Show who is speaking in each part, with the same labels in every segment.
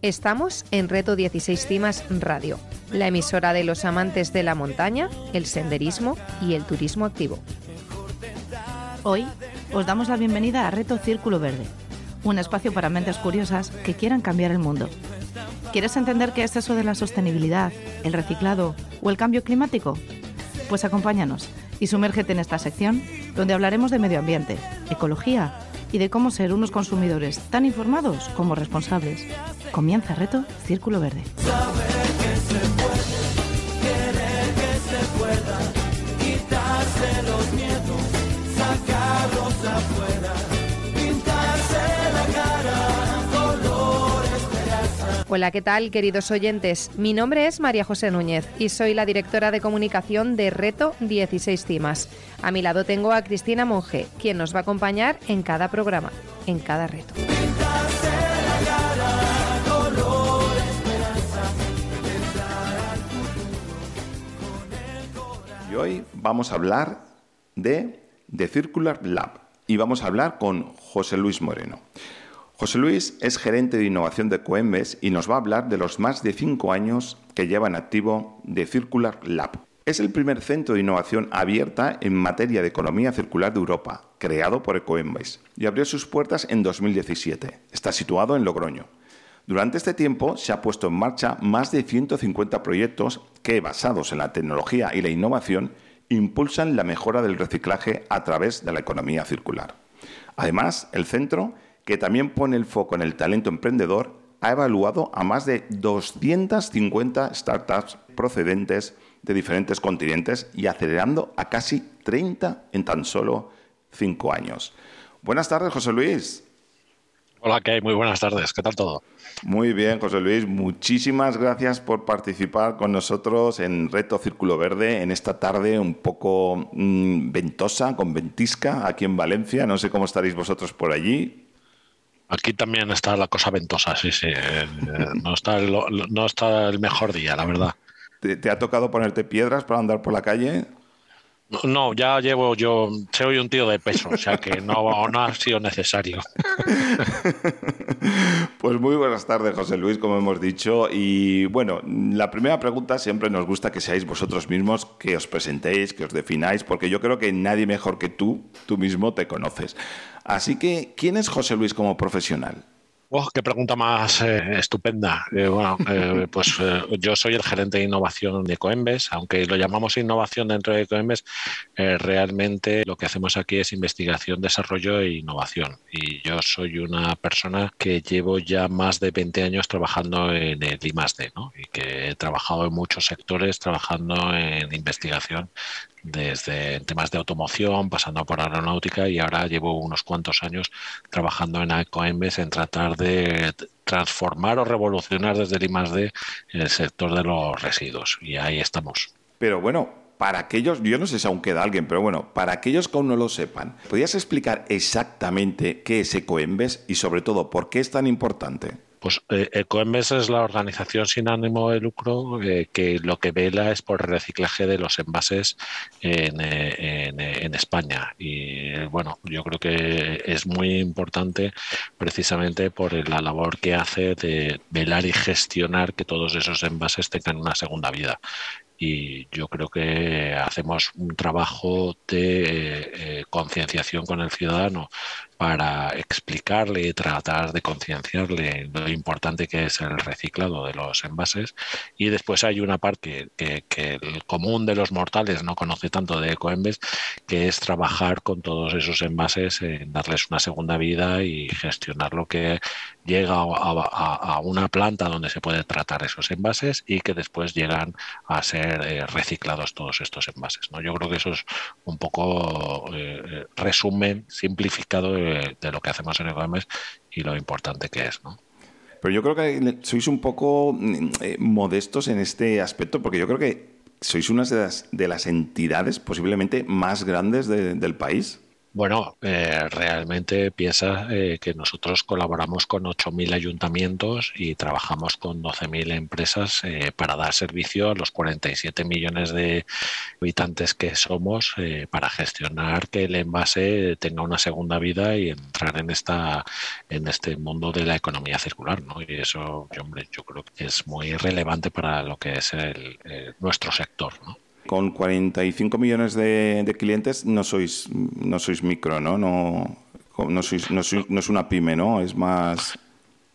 Speaker 1: Estamos en Reto 16 Cimas Radio, la emisora de los amantes de la montaña, el senderismo y el turismo activo.
Speaker 2: Hoy os damos la bienvenida a Reto Círculo Verde, un espacio para mentes curiosas que quieran cambiar el mundo. ¿Quieres entender qué es eso de la sostenibilidad, el reciclado o el cambio climático? Pues acompáñanos y sumérgete en esta sección donde hablaremos de medio ambiente, ecología y de cómo ser unos consumidores tan informados como responsables. Comienza Reto Círculo Verde.
Speaker 1: Hola, ¿qué tal, queridos oyentes? Mi nombre es María José Núñez y soy la directora de comunicación de Reto 16 Cimas. A mi lado tengo a Cristina Monge, quien nos va a acompañar en cada programa, en cada reto.
Speaker 3: Y hoy vamos a hablar de The Circular Lab y vamos a hablar con José Luis Moreno. José Luis es gerente de innovación de Coembes y nos va a hablar de los más de cinco años que lleva en activo The Circular Lab. Es el primer centro de innovación abierta en materia de economía circular de Europa, creado por Ecoembes, y abrió sus puertas en 2017. Está situado en Logroño. Durante este tiempo se ha puesto en marcha más de 150 proyectos que, basados en la tecnología y la innovación, impulsan la mejora del reciclaje a través de la economía circular. Además, el centro que también pone el foco en el talento emprendedor, ha evaluado a más de 250 startups procedentes de diferentes continentes y acelerando a casi 30 en tan solo 5 años. Buenas tardes, José Luis.
Speaker 4: Hola, ¿qué hay? Muy buenas tardes. ¿Qué tal todo?
Speaker 3: Muy bien, José Luis. Muchísimas gracias por participar con nosotros en Reto Círculo Verde en esta tarde un poco mm, ventosa, con ventisca, aquí en Valencia. No sé cómo estaréis vosotros por allí.
Speaker 4: Aquí también está la cosa ventosa, sí, sí. Eh, no, está el, no está el mejor día, la verdad.
Speaker 3: ¿Te, ha tocado ponerte piedras para andar por la calle?
Speaker 4: No, ya llevo yo, soy un tío de peso, o sea que no, ha sido necesario.
Speaker 3: Pues muy buenas tardes, José Luis, como hemos dicho. Y bueno, la primera pregunta siempre nos gusta que seáis vosotros mismos, que os presentéis, que os defináis, porque yo creo que nadie mejor que tú, tú mismo te conoces. Así que, ¿quién es José Luis como profesional?
Speaker 4: Oh, qué pregunta más eh, estupenda. Eh, bueno, eh, pues yo soy el gerente de innovación de Coembes, aunque lo llamamos innovación dentro de Coembes, realmente lo que hacemos aquí es investigación, desarrollo e innovación. Y yo soy una persona que llevo ya más de 20 años trabajando en el I+D, ¿no? Y que he trabajado en muchos sectores, trabajando en investigación desde temas de automoción, pasando por aeronáutica y ahora llevo unos cuantos años trabajando en Ecoembes en tratar de transformar o revolucionar desde el I+D el sector de los residuos y ahí estamos.
Speaker 3: Pero bueno, para aquellos, yo no sé si aún queda alguien, pero bueno, para aquellos que aún no lo sepan, ¿podrías explicar exactamente qué es Ecoembes y sobre todo por qué es tan importante?
Speaker 4: Pues eh, Ecoembes es la organización sin ánimo de lucro eh, que lo que vela es por el reciclaje de los envases en, eh, en, España. Y bueno, yo creo que es muy importante precisamente por la labor que hace de velar y gestionar que todos esos envases tengan una segunda vida y yo creo que hacemos un trabajo de concienciación con el ciudadano para explicarle y tratar de concienciarle lo importante que es el reciclado de los envases. Y después hay una parte que, el común de los mortales no conoce tanto de Ecoembes, que es trabajar con todos esos envases, en darles una segunda vida y gestionar lo que llega a, una planta donde se puede tratar esos envases y que después llegan a ser eh, reciclados todos estos envases. ¿no? Yo creo que eso es un poco eh, eh, resumen simplificado de, lo que hacemos en Ecoembes y lo importante que es. ¿no?
Speaker 3: Pero yo creo que sois un poco mm, modestos en este aspecto, porque yo creo que sois una de las, entidades posiblemente más grandes del país.
Speaker 4: Bueno, eh, realmente piensa eh, que nosotros colaboramos con 8.000 ayuntamientos y trabajamos con 12.000 empresas eh, para dar servicio a los 47 millones de habitantes que somos para gestionar que el envase tenga una segunda vida y entrar en esta en este mundo de la economía circular, ¿no? Y eso, hombre, yo creo que es muy relevante para lo que es el, nuestro sector, ¿no?
Speaker 3: Con 45 millones de, clientes no sois, no sois micro, ¿no? No, no, sois, no, sois, no es una pyme, ¿no? Es más...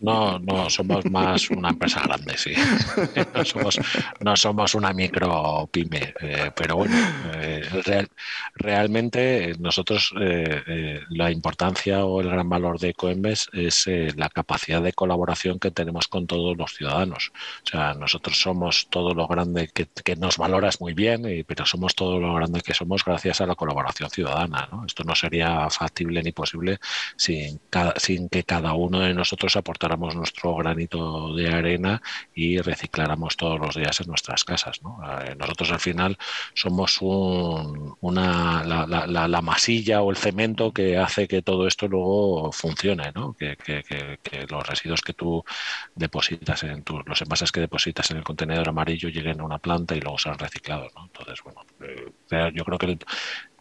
Speaker 4: No, no, somos más una empresa grande, sí. No somos, no somos una micro pyme, eh, pero bueno, eh, realmente nosotros eh, la importancia o el gran valor de Coembes es la capacidad de colaboración que tenemos con todos los ciudadanos. O sea, nosotros somos todo lo grande que, nos valoras muy bien, pero somos todo lo grande que somos gracias a la colaboración ciudadana. Esto no sería factible ni posible sin, sin que cada uno de nosotros aportara nuestro granito de arena y recicláramos todos los días en nuestras casas. Eh, nosotros al final somos una, la, masilla o el cemento que hace que todo esto luego funcione, que, los residuos que tú depositas en tus, los envases que depositas en el contenedor amarillo lleguen a una planta y luego sean reciclados. Entonces, bueno, eh, yo creo que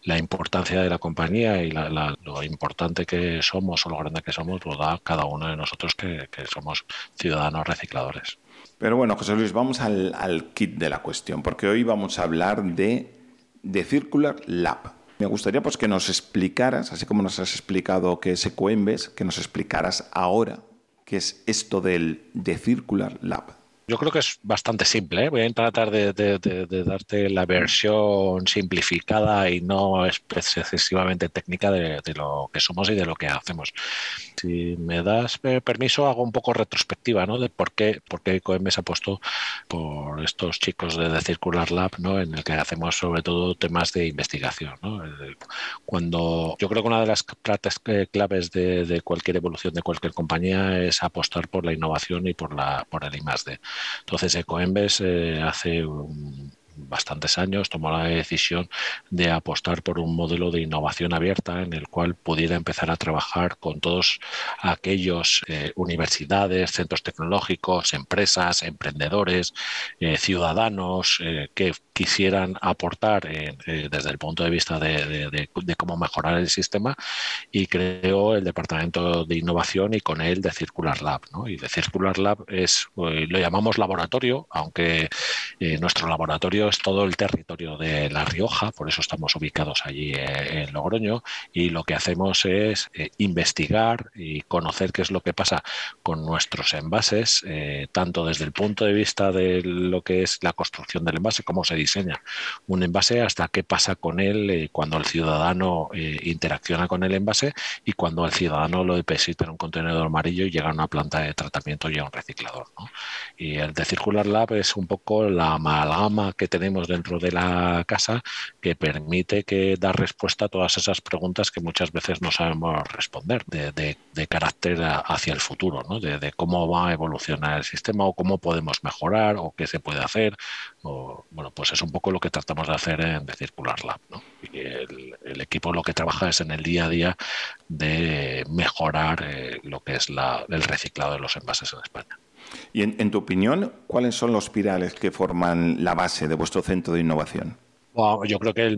Speaker 4: la importancia de la compañía y lo importante que somos o lo grande que somos lo da cada uno de nosotros que, somos ciudadanos recicladores.
Speaker 3: Pero bueno, José Luis, vamos al, kit de la cuestión, porque hoy vamos a hablar de, de Circular Lab. Me gustaría pues, que nos explicaras, así como nos has explicado qué es Ecoembes, que nos explicaras ahora qué es esto del de Circular Lab.
Speaker 4: Yo creo que es bastante simple. ¿eh? Voy a tratar de, darte la versión simplificada y no excesivamente técnica de, lo que somos y de lo que hacemos. Si me das permiso, hago un poco retrospectiva ¿no? de por qué, por qué ha puesto por estos chicos de The Circular Lab, ¿no? en el que hacemos sobre todo temas de investigación. Cuando yo creo que una de las claves de, cualquier evolución de cualquier compañía es apostar por la innovación y por, la, por el I+D. Entonces, Ecoembes eh, hace bastantes años tomó la decisión de apostar por un modelo de innovación abierta en el cual pudiera empezar a trabajar con todos aquellos eh, universidades, centros tecnológicos, empresas, emprendedores, eh, ciudadanos que quisieran aportar eh, desde el punto de vista de, cómo mejorar el sistema y creó el Departamento de Innovación y con él de Circular Lab. Y de Circular Lab es, eh, lo llamamos laboratorio, aunque eh, nuestro laboratorio es todo el territorio de La Rioja, por eso estamos ubicados allí en Logroño y lo que hacemos es investigar y conocer qué es lo que pasa con nuestros envases, tanto desde el punto de vista de lo que es la construcción del envase, cómo se diseña un envase hasta qué pasa con él eh, cuando el ciudadano eh, interacciona con el envase y cuando el ciudadano lo deposita en un contenedor amarillo y llega a una planta de tratamiento y a un reciclador. Y el de Circular Lab es un poco la amalgama que tenemos dentro de la casa que permite que dar respuesta a todas esas preguntas que muchas veces no sabemos responder de, carácter hacia el futuro, de, cómo va a evolucionar el sistema o cómo podemos mejorar o qué se puede hacer. Bueno, pues es un poco lo que tratamos de hacer en The Circular Lab. Y el, equipo lo que trabaja es en el día a día de mejorar eh, lo que es el reciclado de los envases en España.
Speaker 3: Y en, tu opinión, ¿cuáles son los pirales que forman la base de vuestro centro de innovación?
Speaker 4: Yo creo que el,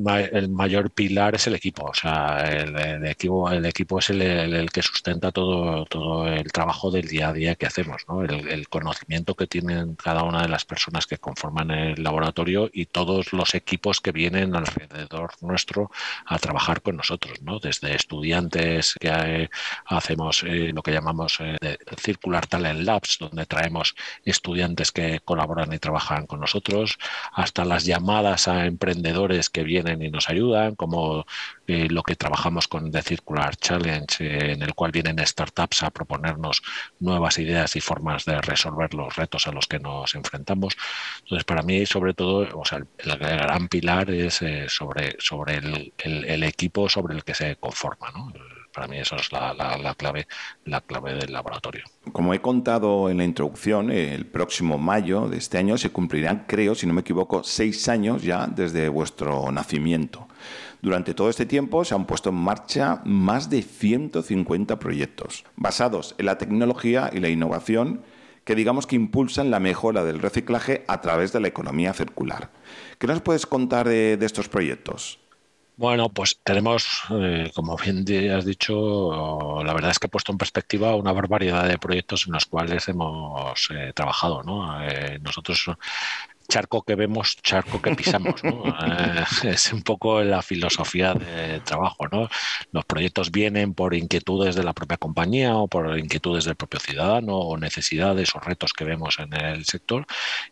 Speaker 4: mayor pilar es el equipo. O sea, el, equipo, el equipo es el, que sustenta todo, todo el trabajo del día a día que hacemos, ¿no? El, conocimiento que tienen cada una de las personas que conforman el laboratorio y todos los equipos que vienen alrededor nuestro a trabajar con nosotros, ¿no? Desde estudiantes que hacemos eh, lo que llamamos eh, Circular Talent Labs, donde traemos estudiantes que colaboran y trabajan con nosotros, hasta las llamadas a emprendedores que vienen y nos ayudan, como eh, lo que trabajamos con The Circular Challenge, eh, en el cual vienen startups a proponernos nuevas ideas y formas de resolver los retos a los que nos enfrentamos. Entonces, para mí, sobre todo, o sea, el, gran pilar es eh, sobre, sobre el, el, equipo sobre el que se conforma. ¿no? Para mí eso es la, la, clave, la clave del laboratorio.
Speaker 3: Como he contado en la introducción, el próximo mayo de este año se cumplirán, creo, si no me equivoco, seis años ya desde vuestro nacimiento. Durante todo este tiempo se han puesto en marcha más de 150 proyectos basados en la tecnología y la innovación que digamos que impulsan la mejora del reciclaje a través de la economía circular. ¿Qué nos puedes contar de, estos proyectos?
Speaker 4: Bueno, pues tenemos, eh, como bien has dicho, la verdad es que he puesto en perspectiva una barbaridad de proyectos en los cuales hemos eh, trabajado. ¿no? Eh, nosotros charco que vemos, charco que pisamos. ¿no? Eh, es un poco la filosofía de trabajo. ¿no? Los proyectos vienen por inquietudes de la propia compañía o por inquietudes del propio ciudadano o necesidades o retos que vemos en el sector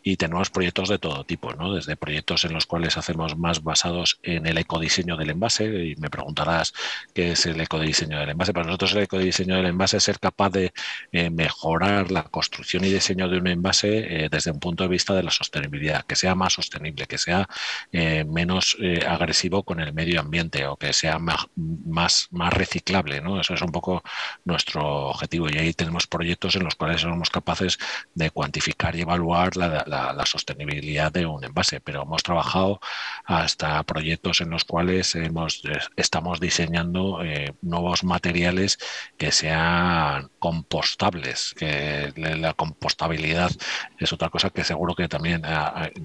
Speaker 4: y tenemos proyectos de todo tipo, ¿no? desde proyectos en los cuales hacemos más basados en el ecodiseño del envase y me preguntarás qué es el ecodiseño del envase. Para nosotros el ecodiseño del envase es ser capaz de eh, mejorar la construcción y diseño de un envase eh, desde un punto de vista de la sostenibilidad que sea más sostenible, que sea eh, menos eh, agresivo con el medio ambiente o que sea más, más, reciclable. ¿no? Eso es un poco nuestro objetivo y ahí tenemos proyectos en los cuales somos capaces de cuantificar y evaluar la, sostenibilidad de un envase, pero hemos trabajado hasta proyectos en los cuales hemos, estamos diseñando eh, nuevos materiales que sean compostables, que la compostabilidad es otra cosa que seguro que también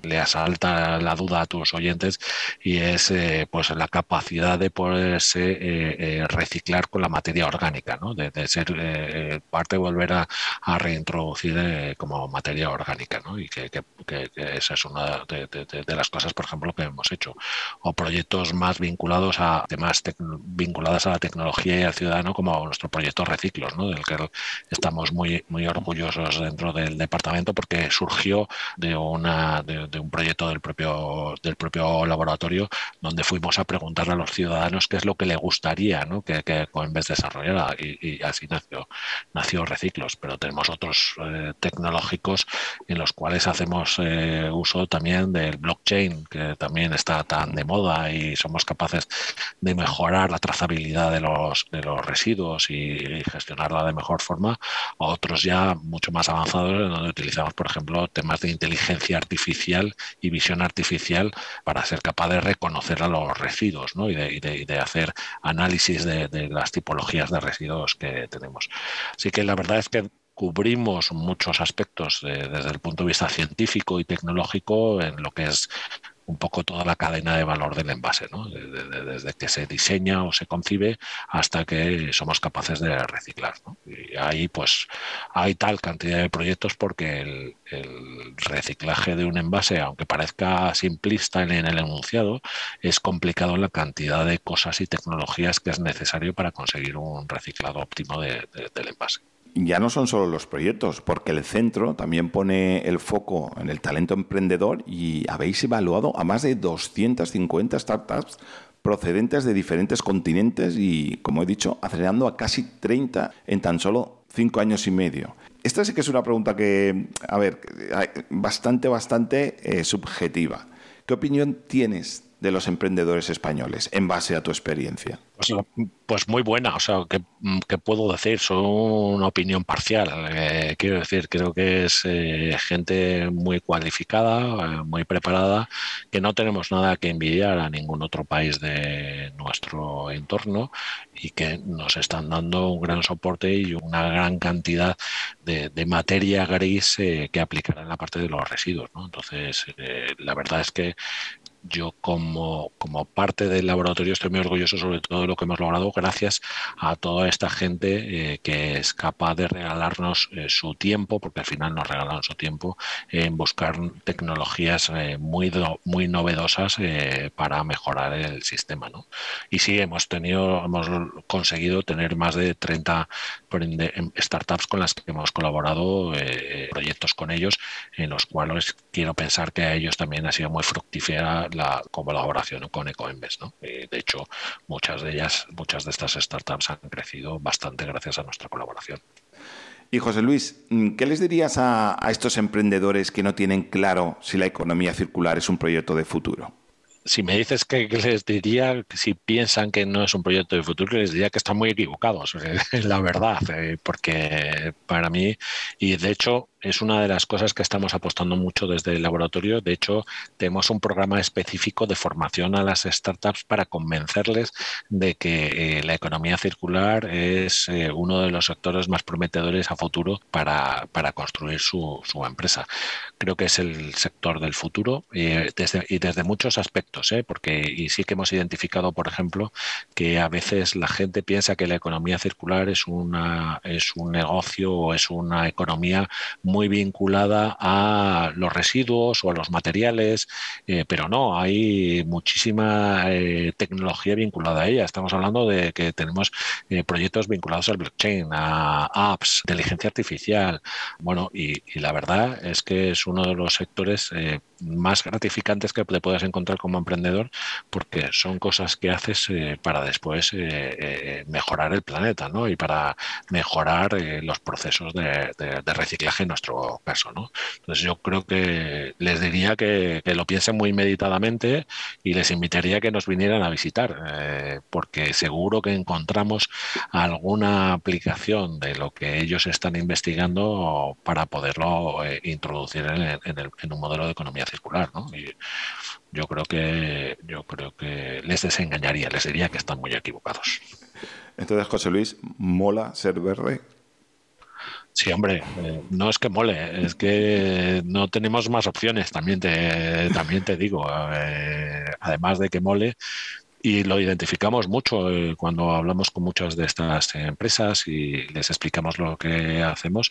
Speaker 4: le asalta la duda a tus oyentes y es eh, pues la capacidad de poderse eh, eh, reciclar con la materia orgánica, ¿no? de, ser parte de volver a, reintroducir como materia orgánica. ¿no? Y que, esa es una de, las cosas, por ejemplo, que hemos hecho. O proyectos más vinculados a temas vinculadas a la tecnología y al ciudadano, como nuestro proyecto Reciclos, ¿no? del que estamos muy, muy orgullosos dentro del departamento porque surgió de una de, un proyecto del propio, del propio laboratorio donde fuimos a preguntarle a los ciudadanos qué es lo que le gustaría que, que Coinbase desarrollara y, así nació, nació Reciclos. Pero tenemos otros eh, tecnológicos en los cuales hacemos eh, uso también del blockchain, que también está tan de moda y somos capaces de mejorar la trazabilidad de los, de los residuos y, gestionarla de mejor forma. Otros ya mucho más avanzados, donde utilizamos, por ejemplo, temas de inteligencia artificial artificial y visión artificial para ser capaz de reconocer a los residuos ¿no? y, de, hacer análisis de, las tipologías de residuos que tenemos. Así que la verdad es que cubrimos muchos aspectos desde el punto de vista científico y tecnológico en lo que es un poco toda la cadena de valor del envase, ¿no? desde, que se diseña o se concibe hasta que somos capaces de reciclar. Y ahí pues hay tal cantidad de proyectos porque el, reciclaje de un envase, aunque parezca simplista en, el enunciado, es complicado en la cantidad de cosas y tecnologías que es necesario para conseguir un reciclado óptimo del envase
Speaker 3: ya no son solo los proyectos, porque el centro también pone el foco en el talento emprendedor y habéis evaluado a más de 250 startups procedentes de diferentes continentes y, como he dicho, acelerando a casi 30 en tan solo 5 años y medio. Esta sí que es una pregunta que, a ver, bastante, bastante eh, subjetiva. ¿Qué opinión tienes de los emprendedores españoles en base a tu experiencia?
Speaker 4: Pues, pues muy buena, o sea, ¿qué, puedo decir? Son una opinión parcial. Eh, quiero decir, creo que es eh, gente muy cualificada, eh, muy preparada, que no tenemos nada que envidiar a ningún otro país de nuestro entorno y que nos están dando un gran soporte y una gran cantidad de, materia gris que aplicar en la parte de los residuos. ¿no? Entonces, la verdad es que yo como, como parte del laboratorio estoy muy orgulloso sobre todo de lo que hemos logrado gracias a toda esta gente eh, que es capaz de regalarnos eh, su tiempo, porque al final nos regalan su tiempo, en buscar tecnologías eh, muy, muy novedosas para mejorar el sistema. ¿no? Y sí, hemos tenido, hemos conseguido tener más de 30 startups con las que hemos colaborado, proyectos con ellos, en los cuales quiero pensar que a ellos también ha sido muy fructífera la colaboración con EcoEmbes. ¿no? de hecho, muchas de ellas, muchas de estas startups han crecido bastante gracias a nuestra colaboración.
Speaker 3: Y José Luis, ¿qué les dirías a, estos emprendedores que no tienen claro si la economía circular es un proyecto de futuro?
Speaker 4: si me dices que, les diría, si piensan que no es un proyecto de futuro, les diría que están muy equivocados, la verdad, eh, porque para mí, y de hecho es una de las cosas que estamos apostando mucho desde el laboratorio. De hecho, tenemos un programa específico de formación a las startups para convencerles de que eh, la economía circular es eh, uno de los sectores más prometedores a futuro para, para construir su, su, empresa. Creo que es el sector del futuro desde, y desde muchos aspectos, ¿eh? porque sí que hemos identificado, por ejemplo, que a veces la gente piensa que la economía circular es, una, es un negocio o es una economía muy vinculada a los residuos o a los materiales, eh, pero no, hay muchísima eh, tecnología vinculada a ella. Estamos hablando de que tenemos eh, proyectos vinculados al blockchain, a apps, inteligencia artificial. Bueno, y, y, la verdad es que es uno de los sectores más gratificantes que te puedas encontrar como emprendedor porque son cosas que haces eh, para después eh, eh, mejorar el planeta ¿no? y para mejorar los procesos de, reciclaje en nuestro caso. ¿no? Entonces yo creo que les diría que, lo piensen muy meditadamente y les invitaría que nos vinieran a visitar porque seguro que encontramos alguna aplicación de lo que ellos están investigando para poderlo introducir en, en un modelo de economía circular, ¿no? Y yo creo que yo creo que les desengañaría, les diría que están muy equivocados.
Speaker 3: Entonces, José Luis, ¿mola ser verde?
Speaker 4: Sí, hombre, eh, no es que mole, es que no tenemos más opciones, también te, también te digo. Eh, además de que mole, y lo identificamos mucho eh, cuando hablamos con muchas de estas empresas y les explicamos lo que hacemos.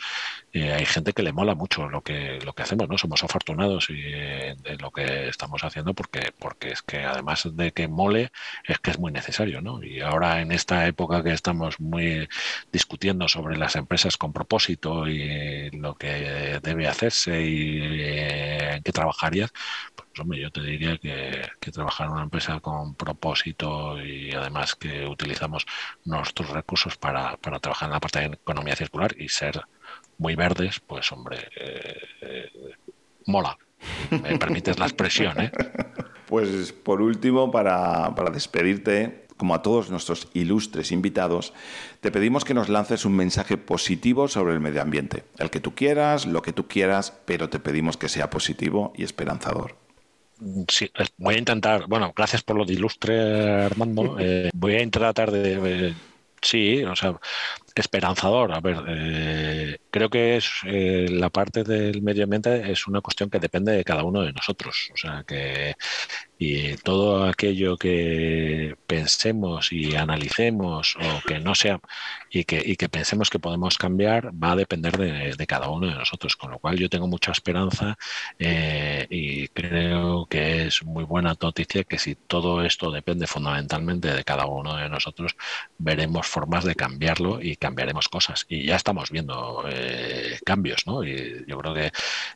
Speaker 4: Eh, hay gente que le mola mucho lo que lo que hacemos, ¿no? Somos afortunados y, eh, de lo que estamos haciendo porque porque es que además de que mole es que es muy necesario, ¿no? Y ahora en esta época que estamos muy discutiendo sobre las empresas con propósito y lo que debe hacerse y en qué trabajarías, hombre, yo te diría que, trabajar en una empresa con propósito y además que utilizamos nuestros recursos para, trabajar en la parte de economía circular y ser muy verdes, pues hombre, eh, mola. Me permites la expresión, ¿eh?
Speaker 3: Pues por último, para, para despedirte, como a todos nuestros ilustres invitados, te pedimos que nos lances un mensaje positivo sobre el medio ambiente. El que tú quieras, lo que tú quieras, pero te pedimos que sea positivo y esperanzador.
Speaker 4: Sí, voy a intentar, bueno, gracias por lo de ilustre, Armando. Eh, voy a tratar de, sí, o sea, esperanzador. A ver, eh, creo que es eh, la parte del medio ambiente es una cuestión que depende de cada uno de nosotros. O sea, que y todo aquello que pensemos y analicemos o que no sea y que, y que pensemos que podemos cambiar va a depender de, cada uno de nosotros con lo cual yo tengo mucha esperanza eh, y creo que es muy buena noticia que si todo esto depende fundamentalmente de cada uno de nosotros veremos formas de cambiarlo y cambiaremos cosas y ya estamos viendo eh, cambios ¿no? y yo creo que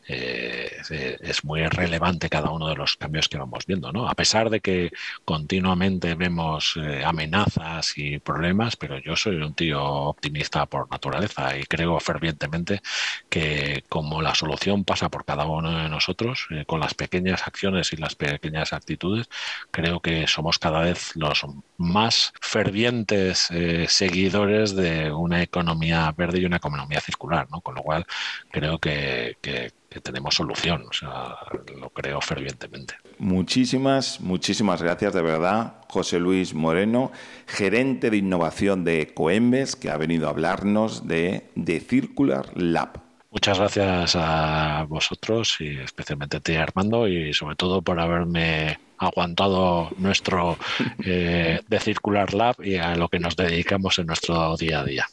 Speaker 4: eh, es muy relevante cada uno de los cambios que vamos viendo a pesar de que continuamente vemos eh, amenazas y problemas, pero yo soy un tío optimista por naturaleza y creo fervientemente que como la solución pasa por cada uno de nosotros, eh, con las pequeñas acciones y las pequeñas actitudes, creo que somos cada vez los más fervientes eh, seguidores de una economía verde y una economía circular, ¿no? Con lo cual creo que, que que tenemos solución, o sea, lo creo fervientemente.
Speaker 3: Muchísimas, muchísimas gracias de verdad, José Luis Moreno, gerente de innovación de Coembes, que ha venido a hablarnos de, de Circular Lab.
Speaker 4: Muchas gracias a vosotros y especialmente a ti, Armando, y sobre todo por haberme aguantado nuestro eh, de Circular Lab y a lo que nos dedicamos en nuestro día a día.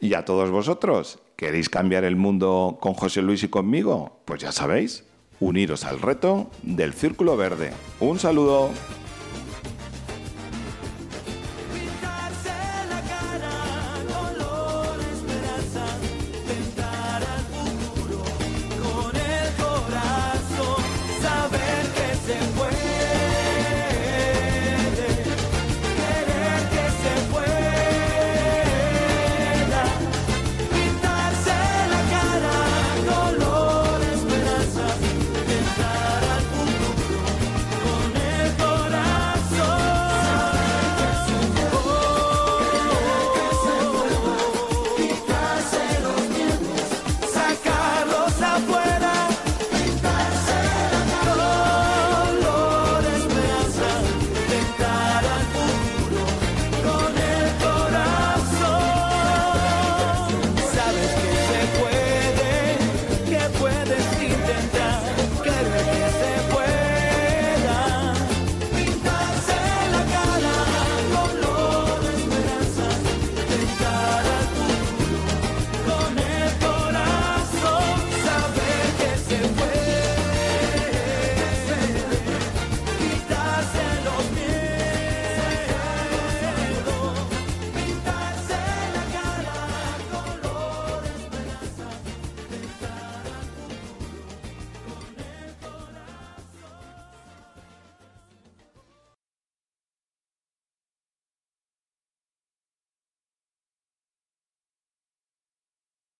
Speaker 3: Y a todos vosotros, ¿queréis cambiar el mundo con José Luis y conmigo? Pues ya sabéis, uniros al reto del Círculo Verde. Un saludo.